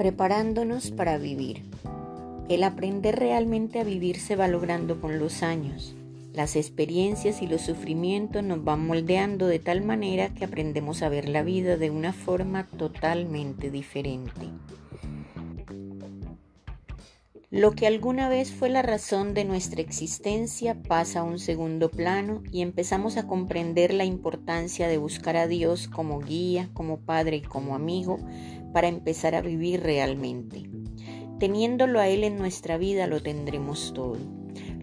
Preparándonos para vivir. El aprender realmente a vivir se va logrando con los años. Las experiencias y los sufrimientos nos van moldeando de tal manera que aprendemos a ver la vida de una forma totalmente diferente. Lo que alguna vez fue la razón de nuestra existencia pasa a un segundo plano y empezamos a comprender la importancia de buscar a Dios como guía, como padre y como amigo para empezar a vivir realmente. Teniéndolo a Él en nuestra vida lo tendremos todo.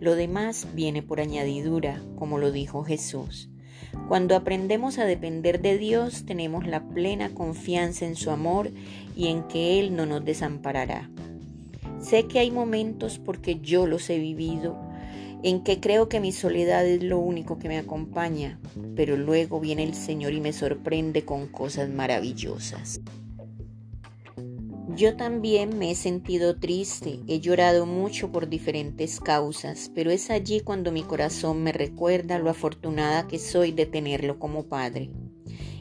Lo demás viene por añadidura, como lo dijo Jesús. Cuando aprendemos a depender de Dios, tenemos la plena confianza en su amor y en que Él no nos desamparará. Sé que hay momentos, porque yo los he vivido, en que creo que mi soledad es lo único que me acompaña, pero luego viene el Señor y me sorprende con cosas maravillosas. Yo también me he sentido triste, he llorado mucho por diferentes causas, pero es allí cuando mi corazón me recuerda lo afortunada que soy de tenerlo como Padre.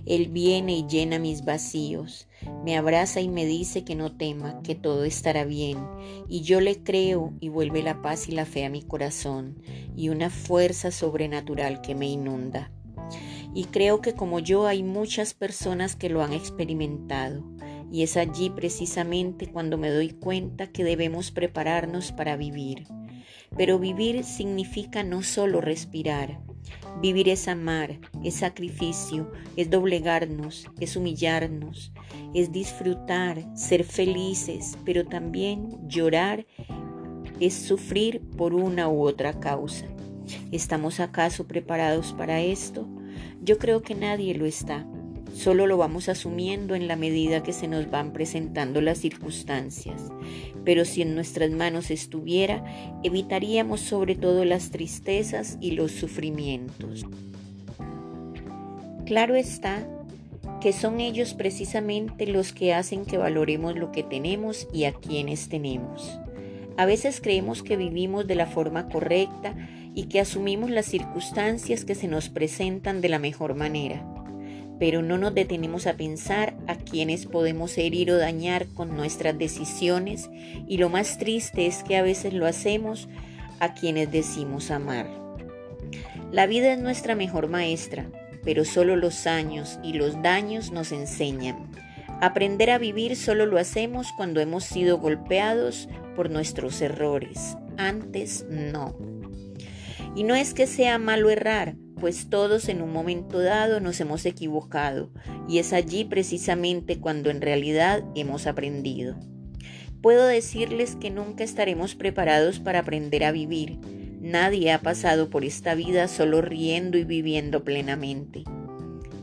Él viene y llena mis vacíos, me abraza y me dice que no tema, que todo estará bien, y yo le creo y vuelve la paz y la fe a mi corazón, y una fuerza sobrenatural que me inunda. Y creo que como yo hay muchas personas que lo han experimentado, y es allí precisamente cuando me doy cuenta que debemos prepararnos para vivir. Pero vivir significa no solo respirar, Vivir es amar, es sacrificio, es doblegarnos, es humillarnos, es disfrutar, ser felices, pero también llorar es sufrir por una u otra causa. ¿Estamos acaso preparados para esto? Yo creo que nadie lo está. Solo lo vamos asumiendo en la medida que se nos van presentando las circunstancias. Pero si en nuestras manos estuviera, evitaríamos sobre todo las tristezas y los sufrimientos. Claro está que son ellos precisamente los que hacen que valoremos lo que tenemos y a quienes tenemos. A veces creemos que vivimos de la forma correcta y que asumimos las circunstancias que se nos presentan de la mejor manera pero no nos detenemos a pensar a quienes podemos herir o dañar con nuestras decisiones y lo más triste es que a veces lo hacemos a quienes decimos amar. La vida es nuestra mejor maestra, pero solo los años y los daños nos enseñan. Aprender a vivir solo lo hacemos cuando hemos sido golpeados por nuestros errores. Antes no. Y no es que sea malo errar, pues todos en un momento dado nos hemos equivocado y es allí precisamente cuando en realidad hemos aprendido. Puedo decirles que nunca estaremos preparados para aprender a vivir. Nadie ha pasado por esta vida solo riendo y viviendo plenamente.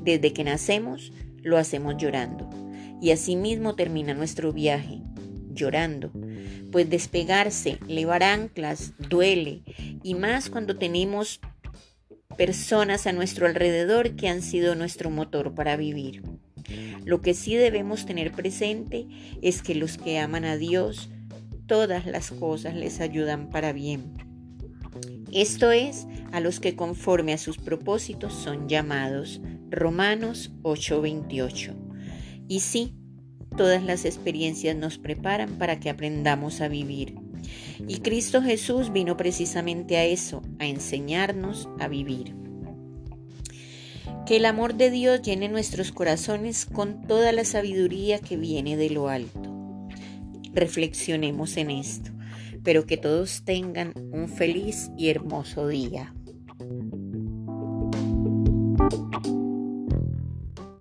Desde que nacemos, lo hacemos llorando. Y asimismo termina nuestro viaje, llorando. Pues despegarse, levar anclas, duele. Y más cuando tenemos personas a nuestro alrededor que han sido nuestro motor para vivir. Lo que sí debemos tener presente es que los que aman a Dios, todas las cosas les ayudan para bien. Esto es, a los que conforme a sus propósitos son llamados. Romanos 8:28. Y sí, todas las experiencias nos preparan para que aprendamos a vivir. Y Cristo Jesús vino precisamente a eso, a enseñarnos a vivir. Que el amor de Dios llene nuestros corazones con toda la sabiduría que viene de lo alto. Reflexionemos en esto, pero que todos tengan un feliz y hermoso día.